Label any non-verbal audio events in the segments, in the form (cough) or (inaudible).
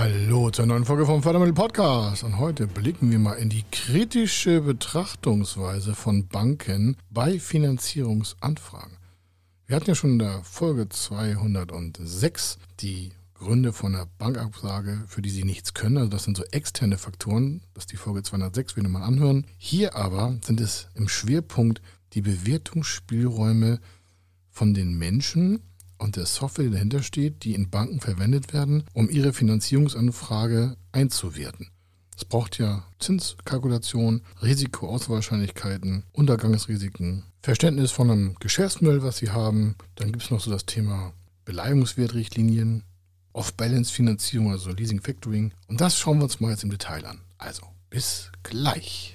Hallo zur neuen Folge vom Fördermittel Podcast. Und heute blicken wir mal in die kritische Betrachtungsweise von Banken bei Finanzierungsanfragen. Wir hatten ja schon in der Folge 206 die Gründe von der Bankabsage, für die sie nichts können. Also das sind so externe Faktoren. Das ist die Folge 206, wenn wir mal anhören. Hier aber sind es im Schwerpunkt die Bewertungsspielräume von den Menschen und der Software, die dahinter steht, die in Banken verwendet werden, um ihre Finanzierungsanfrage einzuwerten. Es braucht ja Zinskalkulation, Risikoauswahrscheinlichkeiten, Untergangsrisiken, Verständnis von einem Geschäftsmodell, was sie haben. Dann gibt es noch so das Thema Beleihungswertrichtlinien, Off-Balance-Finanzierung, also Leasing Factoring. Und das schauen wir uns mal jetzt im Detail an. Also, bis gleich.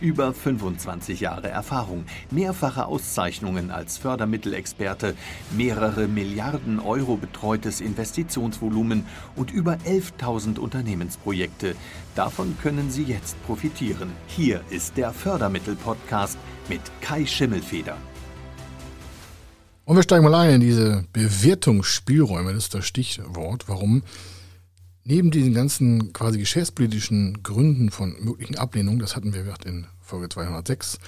Über 25 Jahre Erfahrung, mehrfache Auszeichnungen als Fördermittelexperte, mehrere Milliarden Euro betreutes Investitionsvolumen und über 11.000 Unternehmensprojekte. Davon können Sie jetzt profitieren. Hier ist der Fördermittel-Podcast mit Kai Schimmelfeder. Und wir steigen mal ein in diese Bewertungsspielräume, das ist das Stichwort. Warum? Neben diesen ganzen quasi geschäftspolitischen Gründen von möglichen Ablehnungen, das hatten wir gesagt in Folge 206,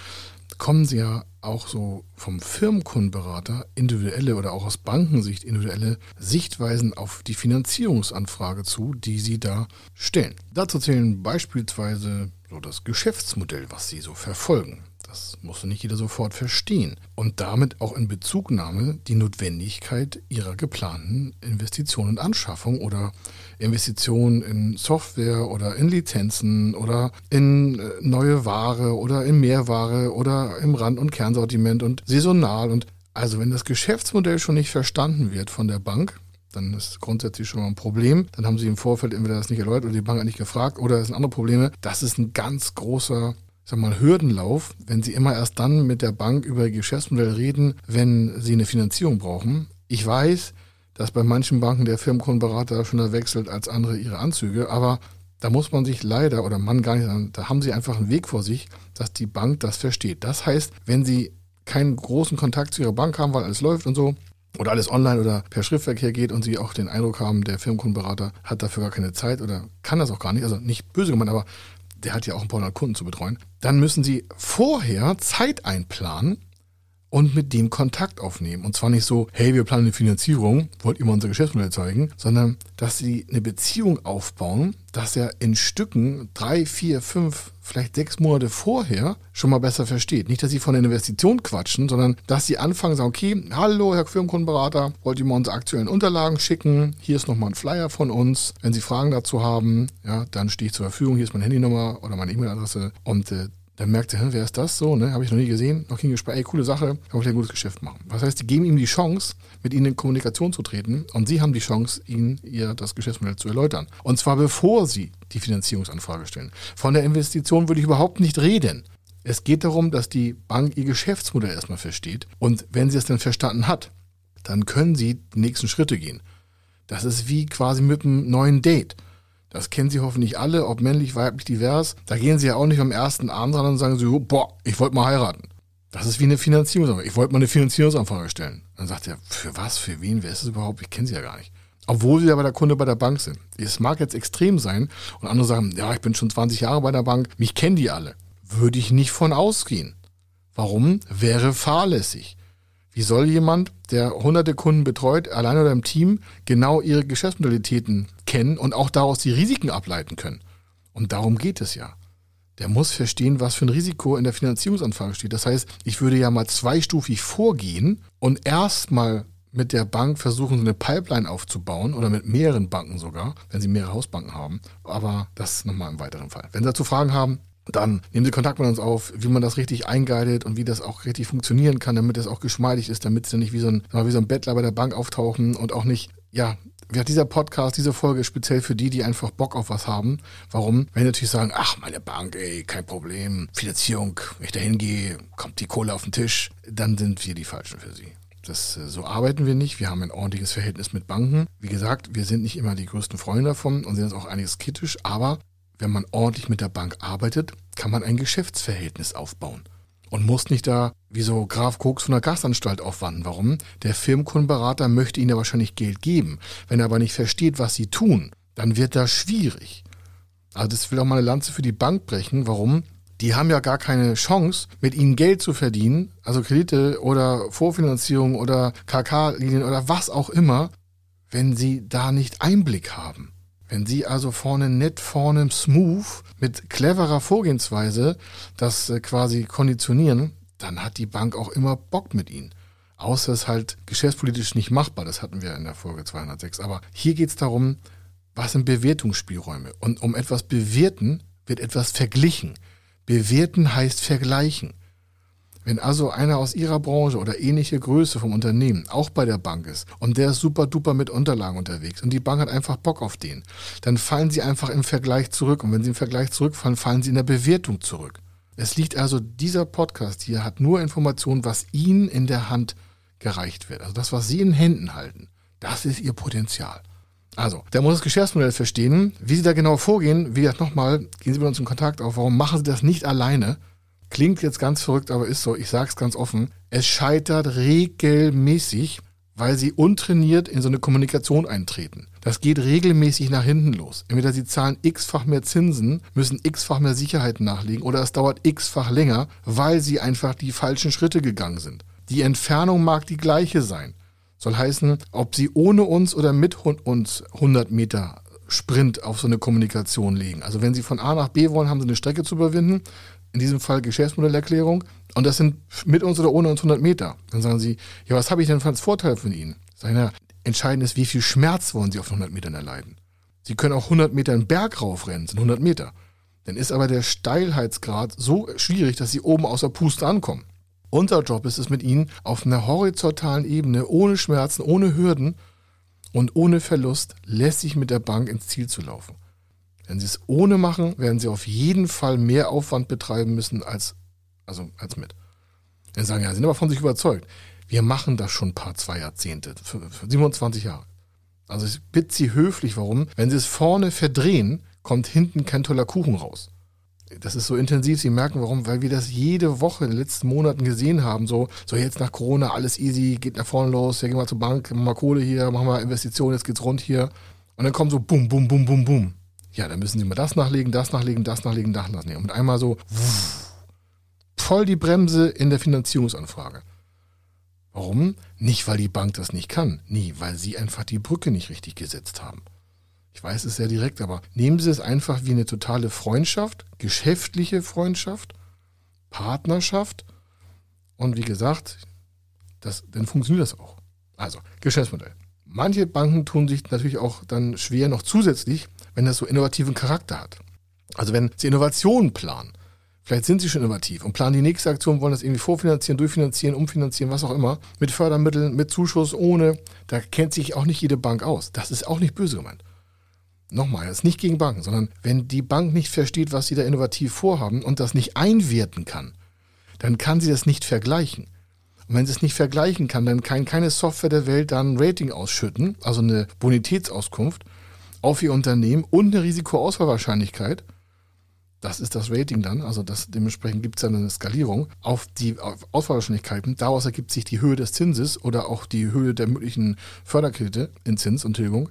kommen sie ja auch so vom Firmenkundenberater individuelle oder auch aus Bankensicht individuelle Sichtweisen auf die Finanzierungsanfrage zu, die sie da stellen. Dazu zählen beispielsweise so das Geschäftsmodell, was sie so verfolgen. Das musste nicht jeder sofort verstehen. Und damit auch in Bezugnahme die Notwendigkeit ihrer geplanten Investitionen und Anschaffung oder Investitionen in Software oder in Lizenzen oder in äh, neue Ware oder in Mehrware oder im Rand- und Kernsortiment und saisonal. Und also wenn das Geschäftsmodell schon nicht verstanden wird von der Bank, dann ist grundsätzlich schon mal ein Problem. Dann haben sie im Vorfeld entweder das nicht erläutert oder die Bank hat nicht gefragt oder es sind andere Probleme. Das ist ein ganz großer sag mal, Hürdenlauf, wenn Sie immer erst dann mit der Bank über Ihr Geschäftsmodell reden, wenn Sie eine Finanzierung brauchen. Ich weiß, dass bei manchen Banken der Firmenkundenberater schneller wechselt als andere ihre Anzüge, aber da muss man sich leider oder man gar nicht, da haben Sie einfach einen Weg vor sich, dass die Bank das versteht. Das heißt, wenn Sie keinen großen Kontakt zu Ihrer Bank haben, weil alles läuft und so, oder alles online oder per Schriftverkehr geht und Sie auch den Eindruck haben, der Firmenkundenberater hat dafür gar keine Zeit oder kann das auch gar nicht, also nicht böse gemeint, aber der hat ja auch ein paar hundert Kunden zu betreuen, dann müssen Sie vorher Zeit einplanen und mit dem Kontakt aufnehmen. Und zwar nicht so, hey, wir planen eine Finanzierung, wollt ihr mal unser Geschäftsmodell zeigen, sondern dass sie eine Beziehung aufbauen, dass er in Stücken drei, vier, fünf, vielleicht sechs Monate vorher schon mal besser versteht. Nicht, dass sie von der Investition quatschen, sondern dass sie anfangen, sagen, okay, hallo, Herr Firmenkundenberater, wollt ihr mal unsere aktuellen Unterlagen schicken? Hier ist nochmal ein Flyer von uns. Wenn Sie Fragen dazu haben, ja, dann stehe ich zur Verfügung. Hier ist meine Handynummer oder meine E-Mail-Adresse und äh, dann merkt er, wer ist das so, ne? Habe ich noch nie gesehen, noch nie gesprochen, ey, coole Sache, kann ich ein gutes Geschäft machen. Das heißt, die geben ihm die Chance, mit ihnen in Kommunikation zu treten und sie haben die Chance, ihnen ihr das Geschäftsmodell zu erläutern. Und zwar bevor sie die Finanzierungsanfrage stellen. Von der Investition würde ich überhaupt nicht reden. Es geht darum, dass die Bank ihr Geschäftsmodell erstmal versteht und wenn sie es dann verstanden hat, dann können sie die nächsten Schritte gehen. Das ist wie quasi mit einem neuen Date. Das kennen Sie hoffentlich alle, ob männlich, weiblich, divers. Da gehen Sie ja auch nicht am ersten Abend dran und sagen Sie, boah, ich wollte mal heiraten. Das ist wie eine Finanzierungsanfrage. Ich wollte mal eine Finanzierungsanfrage stellen. Dann sagt er, für was, für wen, wer ist es überhaupt? Ich kenne Sie ja gar nicht. Obwohl Sie aber der Kunde bei der Bank sind. Es mag jetzt extrem sein und andere sagen, ja, ich bin schon 20 Jahre bei der Bank, mich kennen die alle. Würde ich nicht von ausgehen. Warum? Wäre fahrlässig. Wie soll jemand, der hunderte Kunden betreut, allein oder im Team, genau ihre Geschäftsmodalitäten kennen und auch daraus die Risiken ableiten können? Und darum geht es ja. Der muss verstehen, was für ein Risiko in der Finanzierungsanfrage steht. Das heißt, ich würde ja mal zweistufig vorgehen und erstmal mit der Bank versuchen, so eine Pipeline aufzubauen oder mit mehreren Banken sogar, wenn sie mehrere Hausbanken haben. Aber das nochmal im weiteren Fall. Wenn Sie dazu Fragen haben, dann nehmen Sie Kontakt mit uns auf, wie man das richtig einguidet und wie das auch richtig funktionieren kann, damit es auch geschmeidig ist, damit Sie nicht wie so, ein, wie so ein Bettler bei der Bank auftauchen und auch nicht, ja, ja, dieser Podcast, diese Folge ist speziell für die, die einfach Bock auf was haben. Warum? Wenn die natürlich sagen, ach, meine Bank, ey, kein Problem, Finanzierung, wenn ich da hingehe, kommt die Kohle auf den Tisch, dann sind wir die Falschen für sie. Das, äh, so arbeiten wir nicht. Wir haben ein ordentliches Verhältnis mit Banken. Wie gesagt, wir sind nicht immer die größten Freunde davon und sind jetzt auch einiges kritisch, aber wenn man ordentlich mit der Bank arbeitet, kann man ein Geschäftsverhältnis aufbauen und muss nicht da wie so Graf Koks von der Gastanstalt aufwanden. Warum? Der Firmenkundenberater möchte ihnen ja wahrscheinlich Geld geben. Wenn er aber nicht versteht, was sie tun, dann wird das schwierig. Also das will auch mal eine Lanze für die Bank brechen. Warum? Die haben ja gar keine Chance, mit ihnen Geld zu verdienen, also Kredite oder Vorfinanzierung oder KK-Linien oder was auch immer, wenn sie da nicht Einblick haben. Wenn Sie also vorne nett, vorne smooth, mit cleverer Vorgehensweise das äh, quasi konditionieren, dann hat die Bank auch immer Bock mit Ihnen. Außer es halt geschäftspolitisch nicht machbar, das hatten wir in der Folge 206. Aber hier geht es darum, was sind Bewertungsspielräume? Und um etwas bewerten, wird etwas verglichen. Bewerten heißt vergleichen. Wenn also einer aus Ihrer Branche oder ähnliche Größe vom Unternehmen auch bei der Bank ist und der ist super duper mit Unterlagen unterwegs und die Bank hat einfach Bock auf den, dann fallen Sie einfach im Vergleich zurück. Und wenn Sie im Vergleich zurückfallen, fallen Sie in der Bewertung zurück. Es liegt also, dieser Podcast hier hat nur Informationen, was Ihnen in der Hand gereicht wird. Also das, was Sie in Händen halten, das ist Ihr Potenzial. Also, der muss das Geschäftsmodell verstehen. Wie Sie da genau vorgehen, wie gesagt, nochmal, gehen Sie mit uns in Kontakt auf. Warum machen Sie das nicht alleine? Klingt jetzt ganz verrückt, aber ist so. Ich sage es ganz offen. Es scheitert regelmäßig, weil sie untrainiert in so eine Kommunikation eintreten. Das geht regelmäßig nach hinten los. Entweder sie zahlen x-fach mehr Zinsen, müssen x-fach mehr Sicherheiten nachlegen oder es dauert x-fach länger, weil sie einfach die falschen Schritte gegangen sind. Die Entfernung mag die gleiche sein. Soll heißen, ob sie ohne uns oder mit uns 100 Meter Sprint auf so eine Kommunikation legen. Also wenn sie von A nach B wollen, haben sie eine Strecke zu überwinden in diesem Fall Geschäftsmodellerklärung, und das sind mit uns oder ohne uns 100 Meter. Dann sagen sie, ja, was habe ich denn als Vorteil von Ihnen? Ja, entscheidend ist, wie viel Schmerz wollen Sie auf 100 Metern erleiden? Sie können auch 100 Meter einen Berg raufrennen, sind 100 Meter. Dann ist aber der Steilheitsgrad so schwierig, dass Sie oben außer Puste ankommen. Unser Job ist es mit Ihnen auf einer horizontalen Ebene, ohne Schmerzen, ohne Hürden und ohne Verlust, lässig mit der Bank ins Ziel zu laufen. Wenn sie es ohne machen, werden sie auf jeden Fall mehr Aufwand betreiben müssen als, also als mit. Dann sagen, ja, sind aber von sich überzeugt. Wir machen das schon ein paar, zwei Jahrzehnte, für, für 27 Jahre. Also ich bitte Sie höflich, warum? Wenn Sie es vorne verdrehen, kommt hinten kein toller Kuchen raus. Das ist so intensiv, Sie merken warum, weil wir das jede Woche in den letzten Monaten gesehen haben. So, so jetzt nach Corona, alles easy, geht nach vorne los, ja, gehen wir zur Bank, machen wir Kohle hier, machen wir Investitionen, jetzt geht's rund hier. Und dann kommt so bum, bum, bum, bum, bum. Ja, dann müssen sie mal das nachlegen, das nachlegen, das nachlegen, das nachlegen. Und einmal so voll die Bremse in der Finanzierungsanfrage. Warum? Nicht, weil die Bank das nicht kann. Nie, weil sie einfach die Brücke nicht richtig gesetzt haben. Ich weiß es sehr direkt, aber nehmen Sie es einfach wie eine totale Freundschaft, geschäftliche Freundschaft, Partnerschaft. Und wie gesagt, das, dann funktioniert das auch. Also, Geschäftsmodell. Manche Banken tun sich natürlich auch dann schwer noch zusätzlich wenn das so innovativen Charakter hat. Also wenn Sie Innovationen planen, vielleicht sind Sie schon innovativ und planen die nächste Aktion, wollen das irgendwie vorfinanzieren, durchfinanzieren, umfinanzieren, was auch immer, mit Fördermitteln, mit Zuschuss, ohne, da kennt sich auch nicht jede Bank aus. Das ist auch nicht böse gemeint. Nochmal, das ist nicht gegen Banken, sondern wenn die Bank nicht versteht, was sie da innovativ vorhaben und das nicht einwerten kann, dann kann sie das nicht vergleichen. Und wenn sie es nicht vergleichen kann, dann kann keine Software der Welt dann ein Rating ausschütten, also eine Bonitätsauskunft, auf ihr Unternehmen und eine Risikoausfallwahrscheinlichkeit, das ist das Rating dann, also das, dementsprechend gibt es dann eine Skalierung auf die auf Ausfallwahrscheinlichkeiten. Daraus ergibt sich die Höhe des Zinses oder auch die Höhe der möglichen Förderkredite in Zins und Tilgung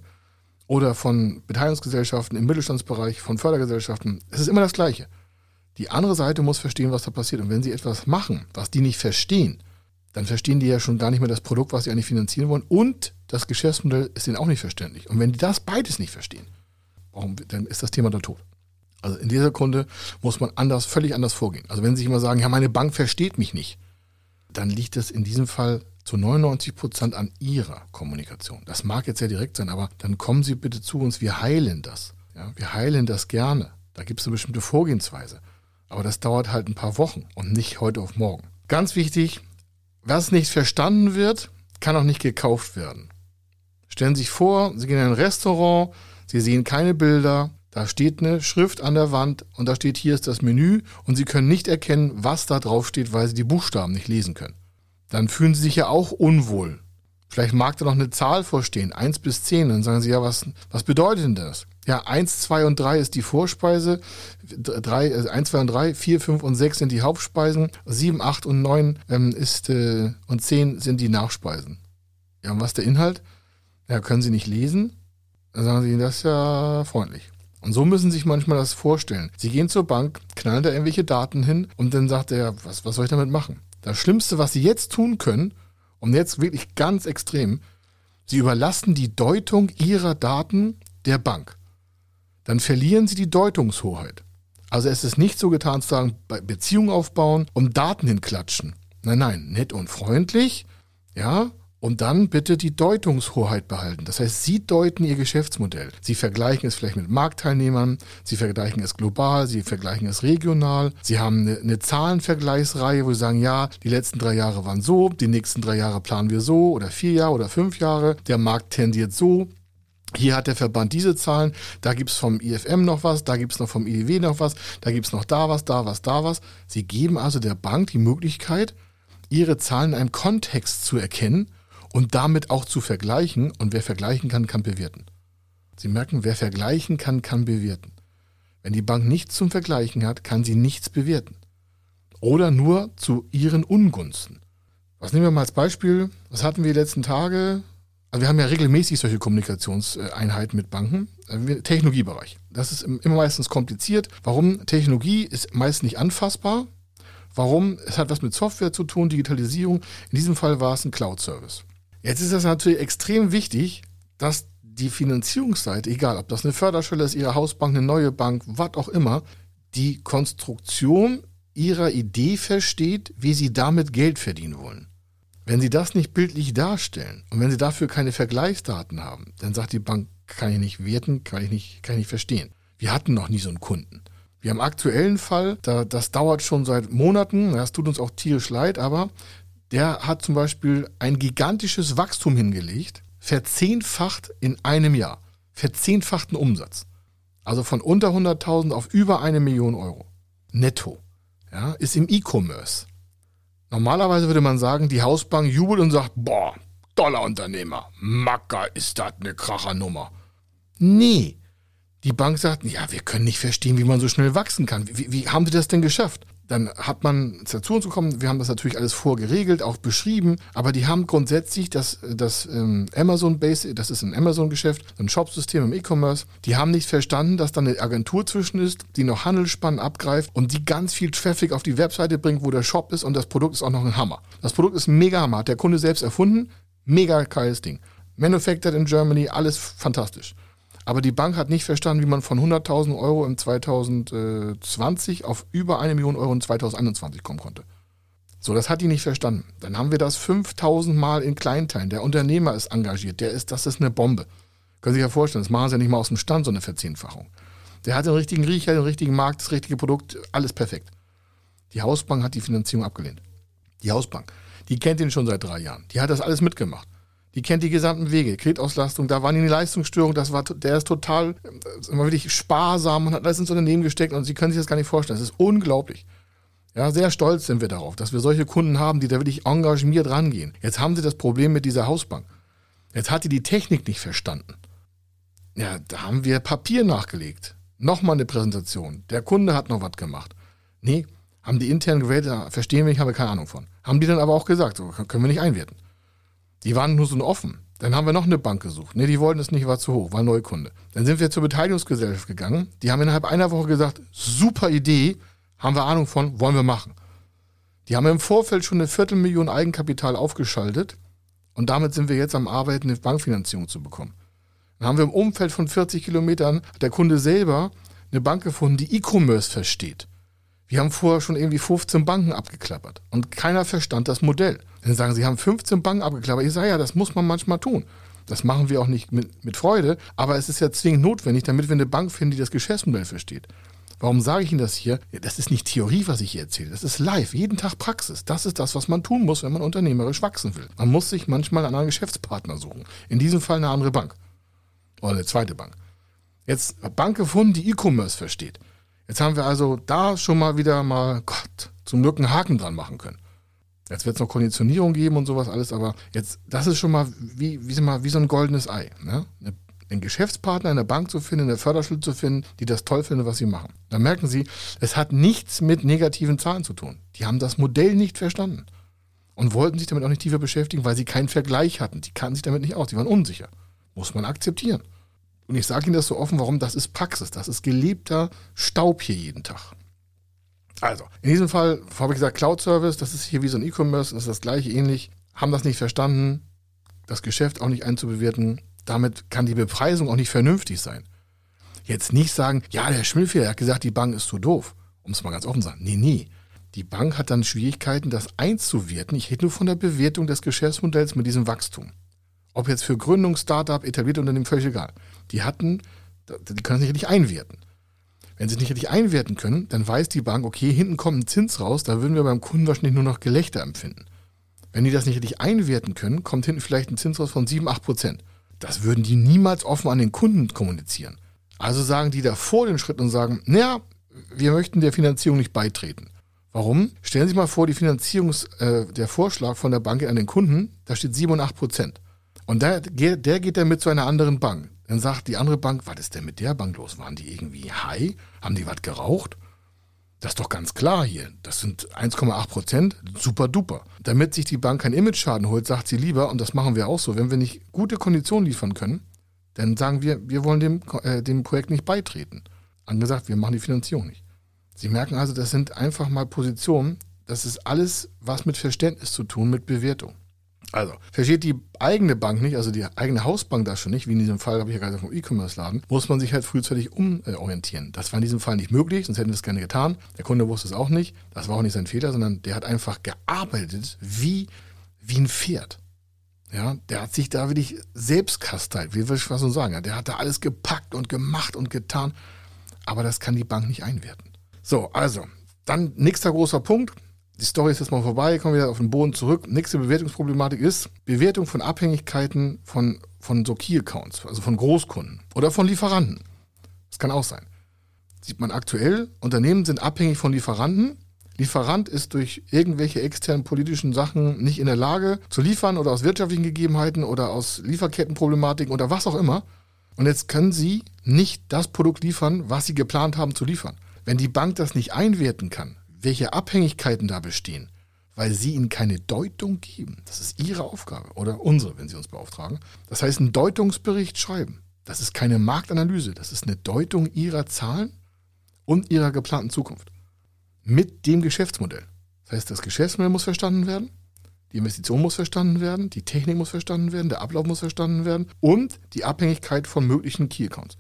oder von Beteiligungsgesellschaften im Mittelstandsbereich, von Fördergesellschaften. Es ist immer das Gleiche. Die andere Seite muss verstehen, was da passiert. Und wenn sie etwas machen, was die nicht verstehen, dann verstehen die ja schon gar nicht mehr das Produkt, was sie eigentlich finanzieren wollen. Und das Geschäftsmodell ist ihnen auch nicht verständlich. Und wenn die das beides nicht verstehen, dann ist das Thema dann tot. Also in dieser Kunde muss man anders, völlig anders vorgehen. Also wenn Sie sich immer sagen, ja, meine Bank versteht mich nicht, dann liegt das in diesem Fall zu 99 Prozent an Ihrer Kommunikation. Das mag jetzt sehr direkt sein, aber dann kommen Sie bitte zu uns, wir heilen das. Ja, wir heilen das gerne. Da gibt es eine bestimmte Vorgehensweise. Aber das dauert halt ein paar Wochen und nicht heute auf morgen. Ganz wichtig, was nicht verstanden wird, kann auch nicht gekauft werden. Stellen Sie sich vor, Sie gehen in ein Restaurant, Sie sehen keine Bilder, da steht eine Schrift an der Wand und da steht, hier ist das Menü und Sie können nicht erkennen, was da drauf steht, weil Sie die Buchstaben nicht lesen können. Dann fühlen Sie sich ja auch unwohl. Vielleicht mag da noch eine Zahl vorstehen, 1 bis 10. Dann sagen Sie, ja, was, was bedeutet denn das? Ja, 1, 2 und 3 ist die Vorspeise, 3, also 1, 2 und 3, 4, 5 und 6 sind die Hauptspeisen, 7, 8 und 9 ähm, ist, äh, und 10 sind die Nachspeisen. Ja, und was ist der Inhalt? Ja, können Sie nicht lesen? Dann sagen Sie, das ist ja freundlich. Und so müssen Sie sich manchmal das vorstellen. Sie gehen zur Bank, knallen da irgendwelche Daten hin und dann sagt er, was, was soll ich damit machen? Das Schlimmste, was Sie jetzt tun können, und jetzt wirklich ganz extrem, Sie überlassen die Deutung Ihrer Daten der Bank. Dann verlieren Sie die Deutungshoheit. Also es ist nicht so getan zu sagen, Beziehungen aufbauen und Daten hinklatschen. Nein, nein, nett und freundlich, ja, und dann bitte die Deutungshoheit behalten. Das heißt, Sie deuten Ihr Geschäftsmodell. Sie vergleichen es vielleicht mit Marktteilnehmern, Sie vergleichen es global, Sie vergleichen es regional. Sie haben eine, eine Zahlenvergleichsreihe, wo Sie sagen, ja, die letzten drei Jahre waren so, die nächsten drei Jahre planen wir so oder vier Jahre oder fünf Jahre. Der Markt tendiert so. Hier hat der Verband diese Zahlen, da gibt's vom IFM noch was, da gibt's noch vom IEW noch was, da gibt's noch da was, da was, da was. Sie geben also der Bank die Möglichkeit, ihre Zahlen in einem Kontext zu erkennen und damit auch zu vergleichen. Und wer vergleichen kann, kann bewerten. Sie merken, wer vergleichen kann, kann bewerten. Wenn die Bank nichts zum Vergleichen hat, kann sie nichts bewerten. Oder nur zu ihren Ungunsten. Was nehmen wir mal als Beispiel? Was hatten wir die letzten Tage? Also wir haben ja regelmäßig solche Kommunikationseinheiten mit Banken. Äh, Technologiebereich. Das ist immer meistens kompliziert. Warum? Technologie ist meist nicht anfassbar. Warum? Es hat was mit Software zu tun, Digitalisierung. In diesem Fall war es ein Cloud-Service. Jetzt ist es natürlich extrem wichtig, dass die Finanzierungsseite, egal ob das eine Förderschwelle ist, ihre Hausbank, eine neue Bank, was auch immer, die Konstruktion ihrer Idee versteht, wie sie damit Geld verdienen wollen. Wenn sie das nicht bildlich darstellen und wenn sie dafür keine Vergleichsdaten haben, dann sagt die Bank, kann ich nicht werten, kann ich nicht, kann ich nicht verstehen. Wir hatten noch nie so einen Kunden. Wir haben aktuellen Fall, da, das dauert schon seit Monaten, das tut uns auch tierisch leid, aber der hat zum Beispiel ein gigantisches Wachstum hingelegt, verzehnfacht in einem Jahr, verzehnfachten Umsatz. Also von unter 100.000 auf über eine Million Euro. Netto. Ja, ist im E-Commerce. Normalerweise würde man sagen, die Hausbank jubelt und sagt, boah, toller Unternehmer, Macker ist das eine Krachernummer. Nee. Die Bank sagt, ja, wir können nicht verstehen, wie man so schnell wachsen kann. Wie, wie haben Sie das denn geschafft? Dann hat man dazu uns gekommen, wir haben das natürlich alles vorgeregelt, auch beschrieben, aber die haben grundsätzlich das, das ähm, Amazon Base, das ist ein Amazon-Geschäft, ein Shopsystem im E-Commerce, die haben nicht verstanden, dass da eine Agentur zwischen ist, die noch Handelsspannen abgreift und die ganz viel Traffic auf die Webseite bringt, wo der Shop ist und das Produkt ist auch noch ein Hammer. Das Produkt ist mega Hammer, hat der Kunde selbst erfunden, mega geiles Ding. Manufactured in Germany, alles fantastisch. Aber die Bank hat nicht verstanden, wie man von 100.000 Euro im 2020 auf über eine Million Euro in 2021 kommen konnte. So, das hat die nicht verstanden. Dann haben wir das 5000 Mal in Kleinteilen. Der Unternehmer ist engagiert. Der ist, das ist eine Bombe. Können Sie sich ja vorstellen, das machen Sie ja nicht mal aus dem Stand, so eine Verzehnfachung. Der hat den richtigen Riecher, den richtigen Markt, das richtige Produkt, alles perfekt. Die Hausbank hat die Finanzierung abgelehnt. Die Hausbank. Die kennt ihn schon seit drei Jahren. Die hat das alles mitgemacht. Die kennt die gesamten Wege. Kreditauslastung, da waren die Leistungsstörungen, das war, der ist total, äh, immer wirklich sparsam und hat alles ins Unternehmen gesteckt und Sie können sich das gar nicht vorstellen. Das ist unglaublich. Ja, sehr stolz sind wir darauf, dass wir solche Kunden haben, die da wirklich engagiert rangehen. Jetzt haben sie das Problem mit dieser Hausbank. Jetzt hat die die Technik nicht verstanden. Ja, da haben wir Papier nachgelegt. Nochmal eine Präsentation. Der Kunde hat noch was gemacht. Nee, haben die intern gewählt, verstehen wir nicht, haben wir keine Ahnung von. Haben die dann aber auch gesagt, so können wir nicht einwerten. Die waren nur so offen. Dann haben wir noch eine Bank gesucht. Nee, die wollten es nicht, war zu hoch, war Neukunde. Dann sind wir zur Beteiligungsgesellschaft gegangen. Die haben innerhalb einer Woche gesagt, super Idee, haben wir Ahnung von, wollen wir machen. Die haben im Vorfeld schon eine Viertelmillion Eigenkapital aufgeschaltet und damit sind wir jetzt am Arbeiten, eine Bankfinanzierung zu bekommen. Dann haben wir im Umfeld von 40 Kilometern, hat der Kunde selber eine Bank gefunden, die E-Commerce versteht. Wir haben vorher schon irgendwie 15 Banken abgeklappert und keiner verstand das Modell. Dann sagen sie, haben 15 Banken abgeklappert. Ich sage, ja, das muss man manchmal tun. Das machen wir auch nicht mit, mit Freude, aber es ist ja zwingend notwendig, damit wir eine Bank finden, die das Geschäftsmodell versteht. Warum sage ich Ihnen das hier? Das ist nicht Theorie, was ich hier erzähle. Das ist live, jeden Tag Praxis. Das ist das, was man tun muss, wenn man unternehmerisch wachsen will. Man muss sich manchmal einen anderen Geschäftspartner suchen. In diesem Fall eine andere Bank. Oder eine zweite Bank. Jetzt Bank gefunden, die E-Commerce versteht. Jetzt haben wir also da schon mal wieder mal, Gott, zum Glück einen Haken dran machen können. Jetzt wird es noch Konditionierung geben und sowas alles, aber jetzt, das ist schon mal wie, wie, mal, wie so ein goldenes Ei. Ne? einen Geschäftspartner in der Bank zu finden, eine Förderschule zu finden, die das toll finden, was sie machen. Dann merken sie, es hat nichts mit negativen Zahlen zu tun. Die haben das Modell nicht verstanden und wollten sich damit auch nicht tiefer beschäftigen, weil sie keinen Vergleich hatten. Die kannten sich damit nicht aus, die waren unsicher. Muss man akzeptieren. Und ich sage Ihnen das so offen, warum? Das ist Praxis, das ist gelebter Staub hier jeden Tag. Also, in diesem Fall habe ich gesagt, Cloud Service, das ist hier wie so ein E-Commerce, ist das gleiche ähnlich, haben das nicht verstanden, das Geschäft auch nicht einzubewerten. Damit kann die Bepreisung auch nicht vernünftig sein. Jetzt nicht sagen, ja, der Schmillfehler hat gesagt, die Bank ist zu doof. Um es mal ganz offen zu sagen. Nee, nee. Die Bank hat dann Schwierigkeiten, das einzuwerten. Ich rede nur von der Bewertung des Geschäftsmodells mit diesem Wachstum. Ob jetzt für Gründung, Startup, etablierte Unternehmen, völlig egal. Die hatten, die können es nicht einwerten. Wenn sie es nicht richtig einwerten können, dann weiß die Bank, okay, hinten kommt ein Zins raus, da würden wir beim Kunden wahrscheinlich nur noch Gelächter empfinden. Wenn die das nicht richtig einwerten können, kommt hinten vielleicht ein Zins raus von 7, 8 Prozent. Das würden die niemals offen an den Kunden kommunizieren. Also sagen die da vor den Schritt und sagen, naja, wir möchten der Finanzierung nicht beitreten. Warum? Stellen Sie sich mal vor, die Finanzierungs, äh, der Vorschlag von der Bank an den Kunden, da steht 7 und 8 Prozent. Und der, der geht dann mit zu einer anderen Bank. Dann sagt die andere Bank, was ist denn mit der Bank los? Waren die irgendwie high? Haben die was geraucht? Das ist doch ganz klar hier. Das sind 1,8 Prozent, super duper. Damit sich die Bank keinen Image-Schaden holt, sagt sie lieber, und das machen wir auch so, wenn wir nicht gute Konditionen liefern können, dann sagen wir, wir wollen dem, äh, dem Projekt nicht beitreten. Angesagt, wir machen die Finanzierung nicht. Sie merken also, das sind einfach mal Positionen, das ist alles was mit Verständnis zu tun, mit Bewertung. Also, versteht die eigene Bank nicht, also die eigene Hausbank das schon nicht, wie in diesem Fall habe ich ja gerade vom E-Commerce-Laden, muss man sich halt frühzeitig umorientieren. Das war in diesem Fall nicht möglich, sonst hätten wir es gerne getan. Der Kunde wusste es auch nicht. Das war auch nicht sein Fehler, sondern der hat einfach gearbeitet wie, wie ein Pferd. Ja, der hat sich da wirklich selbst kasteilt, wie will ich was so sagen. Der hat da alles gepackt und gemacht und getan. Aber das kann die Bank nicht einwerten. So, also, dann nächster großer Punkt die Story ist jetzt mal vorbei, kommen wir wieder auf den Boden zurück. Nächste Bewertungsproblematik ist Bewertung von Abhängigkeiten von, von so Key-Accounts, also von Großkunden oder von Lieferanten. Das kann auch sein. Sieht man aktuell, Unternehmen sind abhängig von Lieferanten. Lieferant ist durch irgendwelche externen politischen Sachen nicht in der Lage zu liefern oder aus wirtschaftlichen Gegebenheiten oder aus Lieferkettenproblematiken oder was auch immer. Und jetzt können sie nicht das Produkt liefern, was sie geplant haben zu liefern. Wenn die Bank das nicht einwerten kann, welche Abhängigkeiten da bestehen, weil sie ihnen keine Deutung geben. Das ist ihre Aufgabe oder unsere, wenn sie uns beauftragen. Das heißt, einen Deutungsbericht schreiben. Das ist keine Marktanalyse, das ist eine Deutung ihrer Zahlen und ihrer geplanten Zukunft. Mit dem Geschäftsmodell. Das heißt, das Geschäftsmodell muss verstanden werden, die Investition muss verstanden werden, die Technik muss verstanden werden, der Ablauf muss verstanden werden und die Abhängigkeit von möglichen Key Accounts.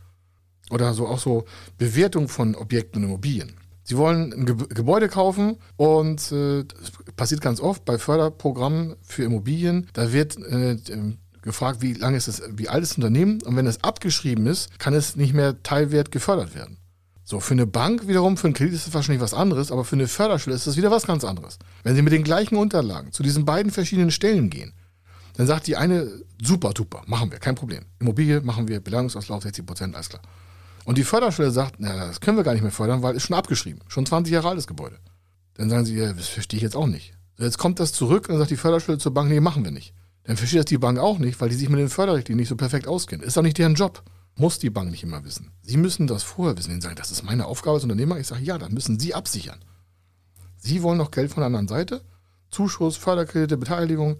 Oder so auch so Bewertung von Objekten und Immobilien. Sie wollen ein Gebäude kaufen und äh, passiert ganz oft bei Förderprogrammen für Immobilien. Da wird äh, gefragt, wie lange ist das, wie alt ist das Unternehmen? Und wenn es abgeschrieben ist, kann es nicht mehr Teilwert gefördert werden. So, für eine Bank wiederum, für einen Kredit ist das wahrscheinlich was anderes, aber für eine Förderstelle ist das wieder was ganz anderes. Wenn Sie mit den gleichen Unterlagen zu diesen beiden verschiedenen Stellen gehen, dann sagt die eine, super, super, machen wir, kein Problem. Immobilie machen wir, Belangungsauslauf 60 Prozent, alles klar. Und die Förderstelle sagt, na, das können wir gar nicht mehr fördern, weil es schon abgeschrieben. Schon 20 Jahre altes Gebäude. Dann sagen sie, ja, das verstehe ich jetzt auch nicht. Jetzt kommt das zurück und sagt die Förderstelle zur Bank, nee, machen wir nicht. Dann versteht das die Bank auch nicht, weil die sich mit den Förderrichtlinien nicht so perfekt auskennen. Ist auch nicht deren Job. Muss die Bank nicht immer wissen. Sie müssen das vorher wissen. Die sagen, das ist meine Aufgabe als Unternehmer. Ich sage, ja, dann müssen Sie absichern. Sie wollen noch Geld von der anderen Seite. Zuschuss, Förderkredite, Beteiligung.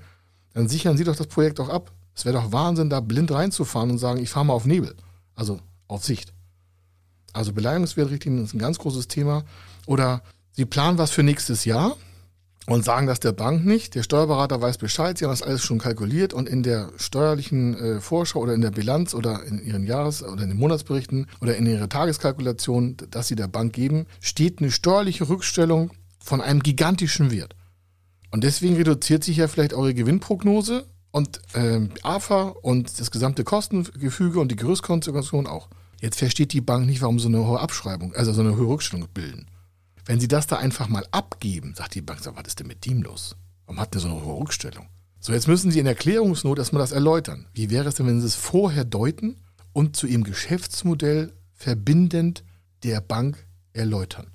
Dann sichern Sie doch das Projekt auch ab. Es wäre doch Wahnsinn, da blind reinzufahren und sagen, ich fahre mal auf Nebel. Also auf Sicht. Also Beleihungswertrichtlinien ist ein ganz großes Thema. Oder Sie planen was für nächstes Jahr und sagen das der Bank nicht. Der Steuerberater weiß Bescheid, Sie haben das alles schon kalkuliert und in der steuerlichen äh, Vorschau oder in der Bilanz oder in Ihren Jahres- oder in den Monatsberichten oder in Ihrer Tageskalkulation, dass Sie der Bank geben, steht eine steuerliche Rückstellung von einem gigantischen Wert. Und deswegen reduziert sich ja vielleicht eure Gewinnprognose und äh, AFA und das gesamte Kostengefüge und die Gerüstkonstellation auch. Jetzt versteht die Bank nicht, warum so eine hohe Abschreibung, also so eine hohe Rückstellung bilden. Wenn sie das da einfach mal abgeben, sagt die Bank, was ist denn mit dem los? Warum hat der so eine hohe Rückstellung? So, jetzt müssen Sie in Erklärungsnot erstmal das erläutern. Wie wäre es denn, wenn Sie es vorher deuten und zu Ihrem Geschäftsmodell verbindend der Bank erläutern?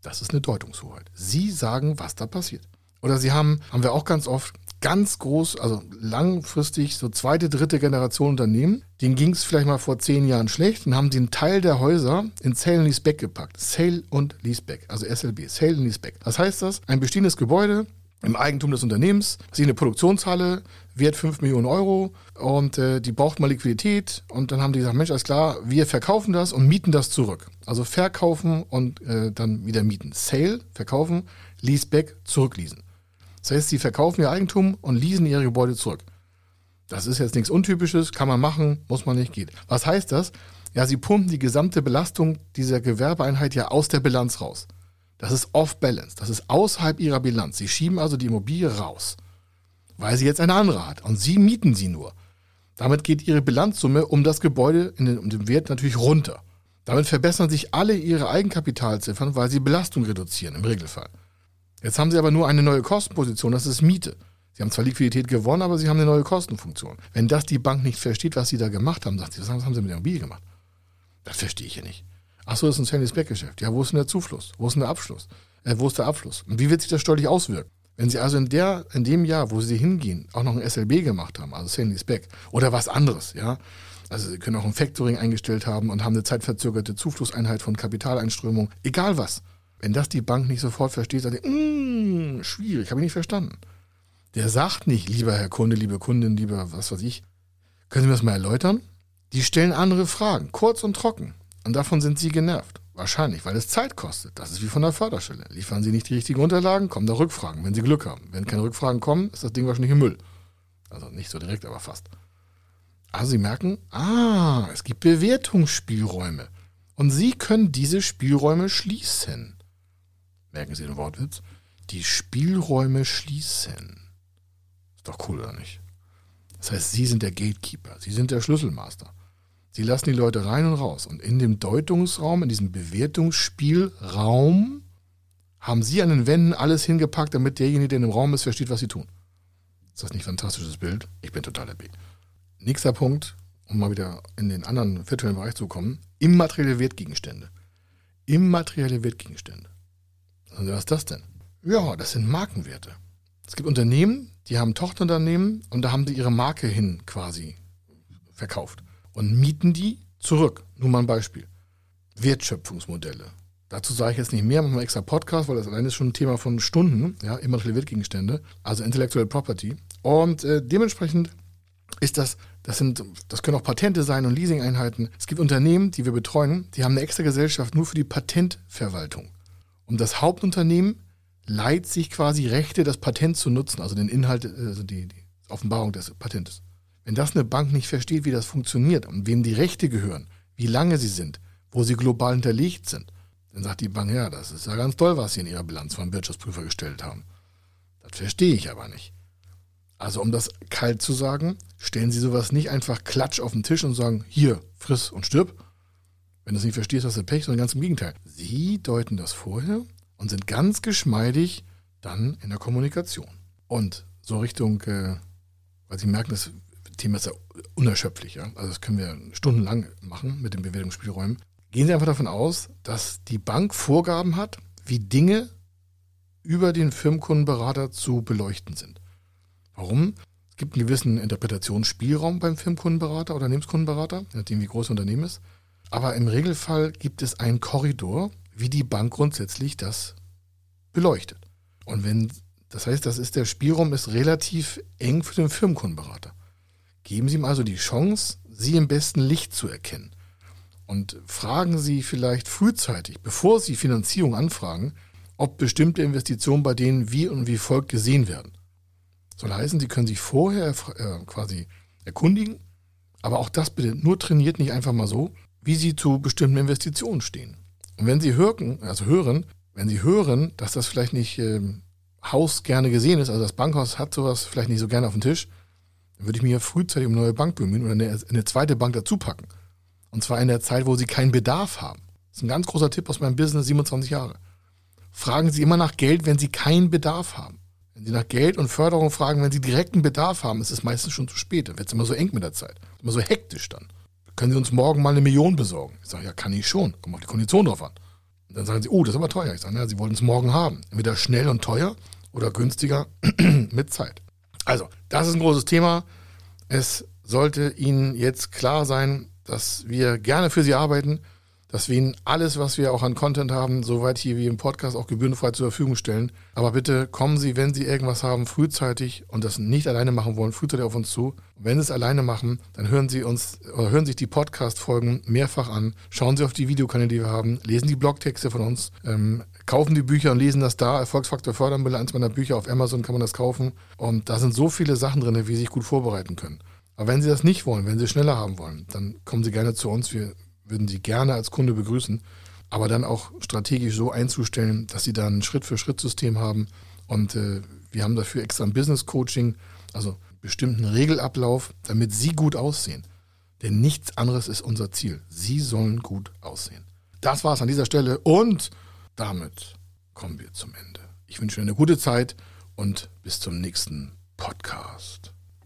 Das ist eine Deutungshoheit. Sie sagen, was da passiert. Oder Sie haben, haben wir auch ganz oft, ganz groß, also langfristig so zweite, dritte Generation Unternehmen. Denen ging es vielleicht mal vor zehn Jahren schlecht und haben einen Teil der Häuser in Sale und Leaseback gepackt. Sale und Leaseback, also SLB, Sale und Leaseback. Was heißt das? Ein bestehendes Gebäude im Eigentum des Unternehmens, sie eine Produktionshalle, wert 5 Millionen Euro und äh, die braucht mal Liquidität und dann haben die gesagt, Mensch, alles klar, wir verkaufen das und mieten das zurück. Also verkaufen und äh, dann wieder mieten. Sale, verkaufen, Leaseback, zurückleasen. Das heißt, sie verkaufen ihr Eigentum und leasen ihre Gebäude zurück. Das ist jetzt nichts Untypisches, kann man machen, muss man nicht, geht. Was heißt das? Ja, sie pumpen die gesamte Belastung dieser Gewerbeeinheit ja aus der Bilanz raus. Das ist off-balance, das ist außerhalb ihrer Bilanz. Sie schieben also die Immobilie raus, weil sie jetzt eine andere hat und sie mieten sie nur. Damit geht ihre Bilanzsumme um das Gebäude den, um den Wert natürlich runter. Damit verbessern sich alle ihre Eigenkapitalziffern, weil sie Belastung reduzieren im Regelfall. Jetzt haben sie aber nur eine neue Kostenposition, das ist Miete. Sie haben zwar Liquidität gewonnen, aber sie haben eine neue Kostenfunktion. Wenn das die Bank nicht versteht, was sie da gemacht haben, sagt sie, was haben sie mit der Immobilie gemacht? Das verstehe ich ja nicht. Achso, das ist ein Sandys Back-Geschäft. Ja, wo ist denn der Zufluss? Wo ist denn der Abschluss? Äh, wo ist der Abschluss? Und wie wird sich das steuerlich auswirken? Wenn Sie also in, der, in dem Jahr, wo Sie hingehen, auch noch ein SLB gemacht haben, also Sandys Back, oder was anderes, ja, also Sie können auch ein Factoring eingestellt haben und haben eine zeitverzögerte Zuflusseinheit von Kapitaleinströmung, egal was. Wenn das die Bank nicht sofort versteht, sagt die, mm, schwierig, habe ich nicht verstanden. Der sagt nicht, lieber Herr Kunde, liebe Kundin, lieber was weiß ich. Können Sie mir das mal erläutern? Die stellen andere Fragen, kurz und trocken. Und davon sind Sie genervt. Wahrscheinlich, weil es Zeit kostet. Das ist wie von der Förderstelle. Liefern Sie nicht die richtigen Unterlagen, kommen da Rückfragen, wenn Sie Glück haben. Wenn keine Rückfragen kommen, ist das Ding wahrscheinlich im Müll. Also nicht so direkt, aber fast. Also Sie merken, ah, es gibt Bewertungsspielräume. Und Sie können diese Spielräume schließen merken Sie den Wortwitz, die Spielräume schließen. Ist doch cool, oder nicht? Das heißt, Sie sind der Gatekeeper, Sie sind der Schlüsselmaster. Sie lassen die Leute rein und raus. Und in dem Deutungsraum, in diesem Bewertungsspielraum, haben Sie an den Wänden alles hingepackt, damit derjenige, der in dem Raum ist, versteht, was Sie tun. Ist das nicht ein fantastisches Bild? Ich bin total happy. Nächster Punkt, um mal wieder in den anderen virtuellen Bereich zu kommen, immaterielle Wertgegenstände. Immaterielle Wertgegenstände. Also was ist das denn? Ja, das sind Markenwerte. Es gibt Unternehmen, die haben Tochterunternehmen und da haben sie ihre Marke hin quasi verkauft und mieten die zurück. Nur mal ein Beispiel. Wertschöpfungsmodelle. Dazu sage ich jetzt nicht mehr, machen wir extra Podcast, weil das allein ist schon ein Thema von Stunden, ja, immaterielle Wertgegenstände, also Intellectual Property. Und äh, dementsprechend ist das, das sind, das können auch Patente sein und Leasing-Einheiten. Es gibt Unternehmen, die wir betreuen, die haben eine extra Gesellschaft nur für die Patentverwaltung. Und das Hauptunternehmen leiht sich quasi Rechte, das Patent zu nutzen, also den Inhalt, also die, die Offenbarung des Patentes. Wenn das eine Bank nicht versteht, wie das funktioniert und wem die Rechte gehören, wie lange sie sind, wo sie global hinterlegt sind, dann sagt die Bank, ja, das ist ja ganz toll, was Sie in Ihrer Bilanz vom Wirtschaftsprüfer gestellt haben. Das verstehe ich aber nicht. Also um das kalt zu sagen, stellen Sie sowas nicht einfach klatsch auf den Tisch und sagen, hier, friss und stirb, wenn du es nicht verstehst, hast du Pech, sondern ganz im Gegenteil. Sie deuten das vorher und sind ganz geschmeidig dann in der Kommunikation. Und so Richtung, äh, weil Sie merken, das Thema ist ja unerschöpflich. Ja? Also das können wir stundenlang machen mit den Bewertungsspielräumen. Gehen Sie einfach davon aus, dass die Bank Vorgaben hat, wie Dinge über den Firmenkundenberater zu beleuchten sind. Warum? Es gibt einen gewissen Interpretationsspielraum beim Firmenkundenberater oder Unternehmenskundenberater, je nachdem wie groß das Unternehmen ist. Aber im Regelfall gibt es einen Korridor, wie die Bank grundsätzlich das beleuchtet. Und wenn, das heißt, das ist der Spielraum ist relativ eng für den Firmenkundenberater. Geben Sie ihm also die Chance, Sie im besten Licht zu erkennen. Und fragen Sie vielleicht frühzeitig, bevor Sie Finanzierung anfragen, ob bestimmte Investitionen bei denen wie und wie folgt gesehen werden. Soll heißen, Sie können sich vorher äh, quasi erkundigen, aber auch das bitte nur trainiert, nicht einfach mal so, wie sie zu bestimmten Investitionen stehen. Und wenn sie hören, also hören, wenn sie hören, dass das vielleicht nicht ähm, Haus gerne gesehen ist, also das Bankhaus hat sowas vielleicht nicht so gerne auf dem Tisch, dann würde ich mir frühzeitig um eine neue Bank bemühen oder eine, eine zweite Bank dazu packen. Und zwar in der Zeit, wo Sie keinen Bedarf haben. Das ist ein ganz großer Tipp aus meinem Business, 27 Jahre. Fragen Sie immer nach Geld, wenn Sie keinen Bedarf haben. Wenn Sie nach Geld und Förderung fragen, wenn Sie direkten Bedarf haben, ist es meistens schon zu spät. Dann wird es immer so eng mit der Zeit. Immer so hektisch dann. Können Sie uns morgen mal eine Million besorgen? Ich sage, ja, kann ich schon. Kommt auf die Kondition drauf an. Und dann sagen Sie, oh, das ist aber teuer. Ich sage, ja, Sie wollen es morgen haben. Entweder schnell und teuer oder günstiger (clears throat) mit Zeit. Also, das ist ein großes Thema. Es sollte Ihnen jetzt klar sein, dass wir gerne für Sie arbeiten, dass wir Ihnen alles, was wir auch an Content haben, soweit hier wie im Podcast auch gebührenfrei zur Verfügung stellen. Aber bitte kommen Sie, wenn Sie irgendwas haben, frühzeitig und das nicht alleine machen wollen, frühzeitig auf uns zu. wenn Sie es alleine machen, dann hören Sie uns oder hören sich die Podcast-Folgen mehrfach an. Schauen Sie auf die Videokanäle, die wir haben, lesen die Blogtexte von uns, ähm, kaufen die Bücher und lesen das da. Erfolgsfaktor Fördermittel, eins meiner Bücher auf Amazon kann man das kaufen. Und da sind so viele Sachen drin, wie Sie sich gut vorbereiten können. Aber wenn Sie das nicht wollen, wenn Sie schneller haben wollen, dann kommen Sie gerne zu uns. Wir würden Sie gerne als Kunde begrüßen, aber dann auch strategisch so einzustellen, dass Sie da ein Schritt-für-Schritt-System haben. Und äh, wir haben dafür extra ein Business-Coaching, also bestimmten Regelablauf, damit Sie gut aussehen. Denn nichts anderes ist unser Ziel. Sie sollen gut aussehen. Das war es an dieser Stelle und damit kommen wir zum Ende. Ich wünsche Ihnen eine gute Zeit und bis zum nächsten Podcast.